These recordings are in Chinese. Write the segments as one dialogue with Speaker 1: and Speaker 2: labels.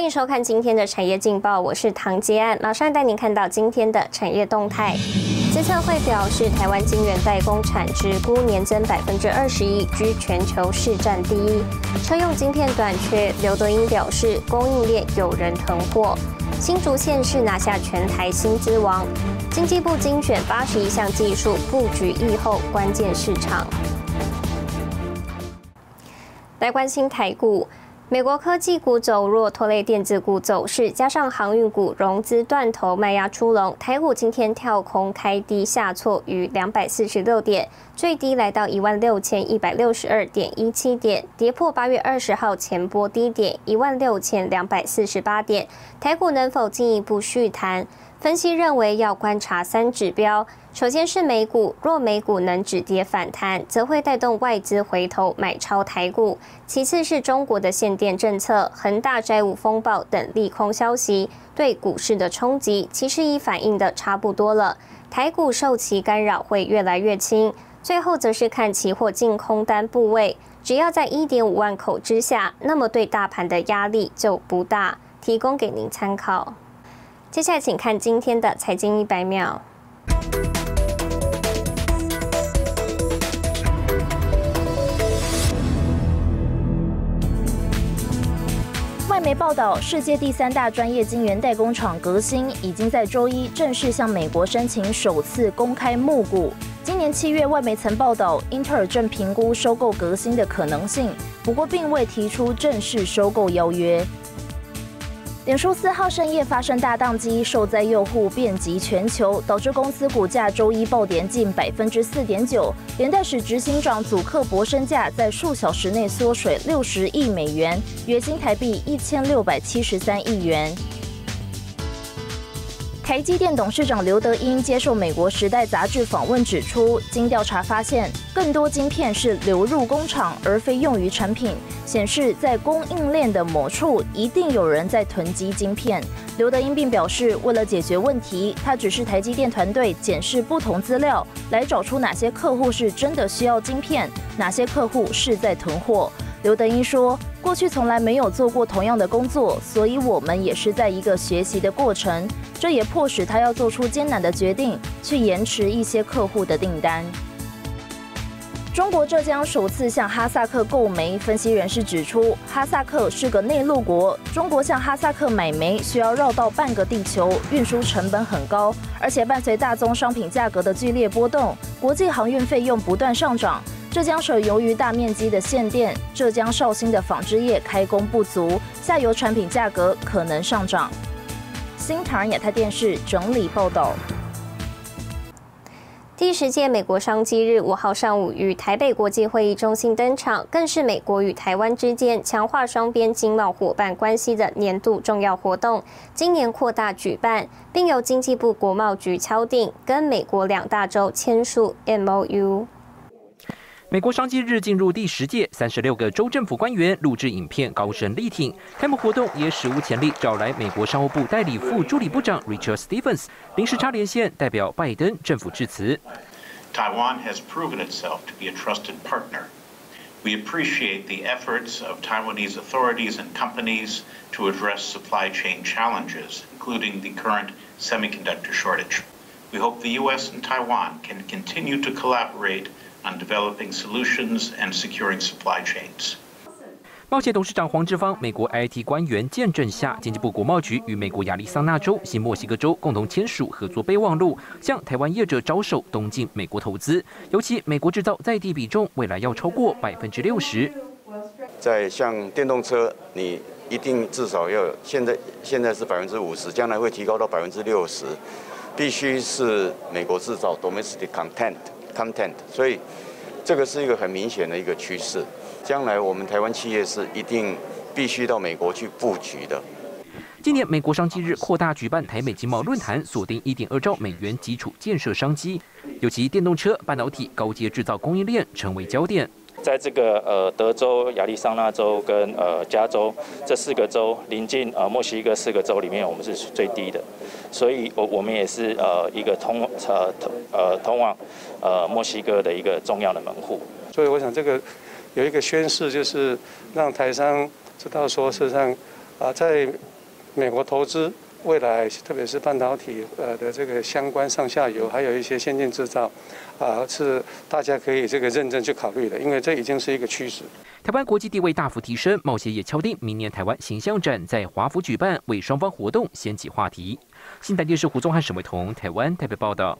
Speaker 1: 欢迎收看今天的产业劲报，我是唐杰安，马上带您看到今天的产业动态。资策会表示，台湾晶圆代工产值估年增百分之二十一，居全球市占第一。车用晶片短缺，刘德英表示，供应链有人囤货。新竹县市拿下全台新资王，经济部精选八十一项技术，布局疫后关键市场。来关心台股。美国科技股走弱，拖累电子股走势，加上航运股融资断头卖压出笼，台股今天跳空开低下挫逾两百四十六点，最低来到一万六千一百六十二点一七点，跌破八月二十号前波低点一万六千两百四十八点。台股能否进一步续弹？分析认为要观察三指标。首先是美股，若美股能止跌反弹，则会带动外资回头买超台股。其次是中国的限电政策、恒大债务风暴等利空消息对股市的冲击，其实已反映的差不多了。台股受其干扰会越来越轻。最后则是看期货净空单部位，只要在一点五万口之下，那么对大盘的压力就不大。提供给您参考。接下来请看今天的财经一百秒。
Speaker 2: 外媒报道，世界第三大专业晶圆代工厂革新已经在周一正式向美国申请首次公开募股。今年七月，外媒曾报道，英特尔正评估收购革新的可能性，不过并未提出正式收购邀约。脸书四号深夜发生大宕机，受灾用户遍及全球，导致公司股价周一暴跌近百分之四点九，连带使执行长祖克伯身价在数小时内缩水六十亿美元，约新台币一千六百七十三亿元。台积电董事长刘德英接受美国《时代》杂志访问，指出，经调查发现，更多晶片是流入工厂，而非用于产品，显示在供应链的某处一定有人在囤积晶片。刘德英并表示，为了解决问题，他指示台积电团队检视不同资料，来找出哪些客户是真的需要晶片，哪些客户是在囤货。刘德英说：“过去从来没有做过同样的工作，所以我们也是在一个学习的过程。这也迫使他要做出艰难的决定，去延迟一些客户的订单。”中国浙江首次向哈萨克购煤，分析人士指出，哈萨克是个内陆国，中国向哈萨克买煤需要绕道半个地球，运输成本很高，而且伴随大宗商品价格的剧烈波动，国际航运费用不断上涨。浙江省由于大面积的限电，浙江绍兴的纺织业开工不足，下游产品价格可能上涨。新唐亚太电视整理报道。
Speaker 1: 第十届美国商机日五号上午于台北国际会议中心登场，更是美国与台湾之间强化双边经贸伙伴关系的年度重要活动。今年扩大举办，并由经济部国贸局敲定，跟美国两大洲签署 MOU。
Speaker 3: 美国商机日进入第十届，三十六个州政府官员录制影片，高声力挺。开幕活动也史无前例，找来美国商务部代理副助理部长 Richard Stevens 临时插连线，代表拜登政府致辞。
Speaker 4: Taiwan has proven itself to be a trusted partner. We appreciate the efforts of Taiwanese authorities and companies to address supply chain challenges, including the current semiconductor shortage. We hope the U.S. and Taiwan can continue to collaborate on developing solutions and securing supply chains.
Speaker 3: 贸协董事长黄志芳、美国 IT 官员见证下，经济部国贸局与美国亚利桑那州、新墨西哥州共同签署合作备忘录，向台湾业者招手东进美国投资。尤其美国制造在地比重，未来要超过百分之六十。
Speaker 5: 在像电动车，你一定至少要现在现在是百分之五十，将来会提高到百分之六十，必须是美国制造 （domestic content）。content，所以这个是一个很明显的一个趋势。将来我们台湾企业是一定必须到美国去布局的。
Speaker 3: 今年美国商机日扩大举办台美经贸论坛，锁定一点二兆美元基础建设商机，尤其电动车、半导体、高阶制造供应链成为焦点。
Speaker 6: 在这个呃德州、亚利桑那州跟呃加州这四个州临近呃墨西哥四个州里面，我们是最低的。所以，我我们也是呃一个通呃通呃通往呃墨西哥的一个重要的门户。
Speaker 7: 所以，我想这个有一个宣誓，就是让台商知道说，事实上，啊，在美国投资未来，特别是半导体呃的这个相关上下游，还有一些先进制造，啊，是大家可以这个认真去考虑的，因为这已经是一个趋势。
Speaker 3: 台湾国际地位大幅提升，贸协也敲定明年台湾形象展在华府举办，为双方活动掀起话题。新台电视胡宗汉、沈伟彤，台湾台北报道。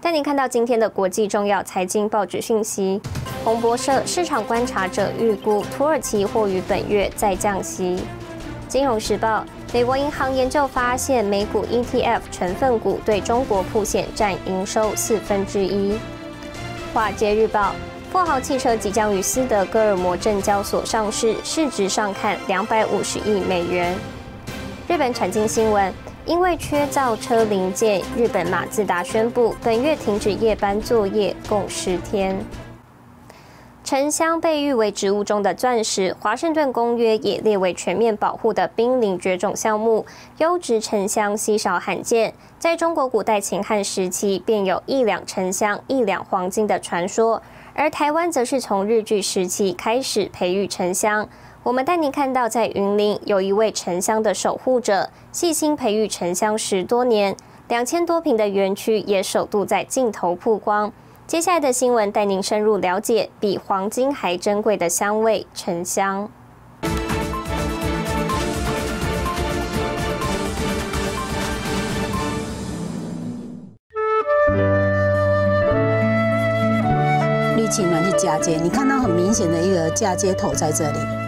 Speaker 1: 带您看到今天的国际重要财经报纸讯息。彭博社市场观察者预估，土耳其或于本月再降息。金融时报，美国银行研究发现，美股 ETF 成分股对中国铺险占营收四分之一。华街日报，富豪汽车即将于斯德哥尔摩证交所上市，市值上看两百五十亿美元。日本产经新闻。因为缺造车零件，日本马自达宣布本月停止夜班作业共十天。沉香被誉为植物中的钻石，华盛顿公约也列为全面保护的濒临绝种项目。优质沉香稀少罕见，在中国古代秦汉时期便有一两沉香一两黄金的传说，而台湾则是从日据时期开始培育沉香。我们带您看到，在云林有一位沉香的守护者，细心培育沉香十多年，两千多平的园区也首度在镜头曝光。接下来的新闻带您深入了解比黄金还珍贵的香味——沉香。
Speaker 8: 绿青呢是嫁接，你看到很明显的一个嫁接头在这里。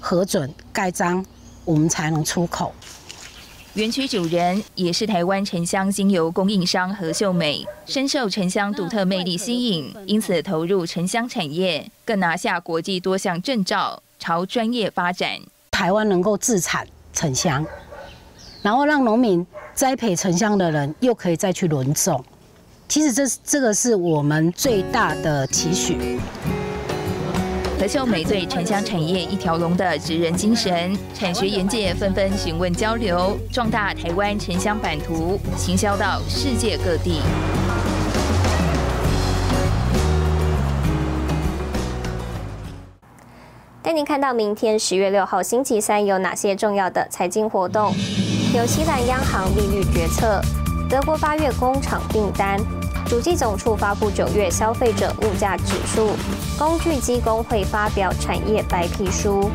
Speaker 8: 核准盖章，我们才能出口。
Speaker 9: 园区主人也是台湾沉香精油供应商何秀美，深受沉香独特魅力吸引，因此投入沉香产业，更拿下国际多项证照，朝专业发展。
Speaker 8: 台湾能够自产沉香，然后让农民栽培沉香的人又可以再去轮种，其实这这个是我们最大的期许。
Speaker 9: 秀美对沉香产业一条龙的职人精神，产学研界纷纷询问交流，壮大台湾沉香版图，行销到世界各地。
Speaker 1: 带您看到明天十月六号星期三有哪些重要的财经活动：纽西兰央行利率决策，德国八月工厂订单。主计总处发布九月消费者物价指数，工具机工会发表产业白皮书。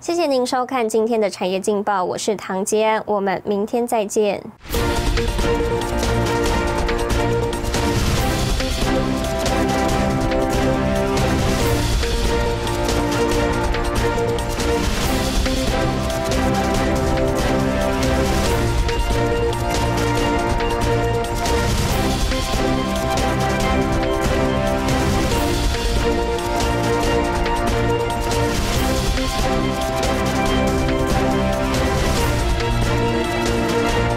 Speaker 1: 谢谢您收看今天的产业劲报，我是唐杰安，我们明天再见。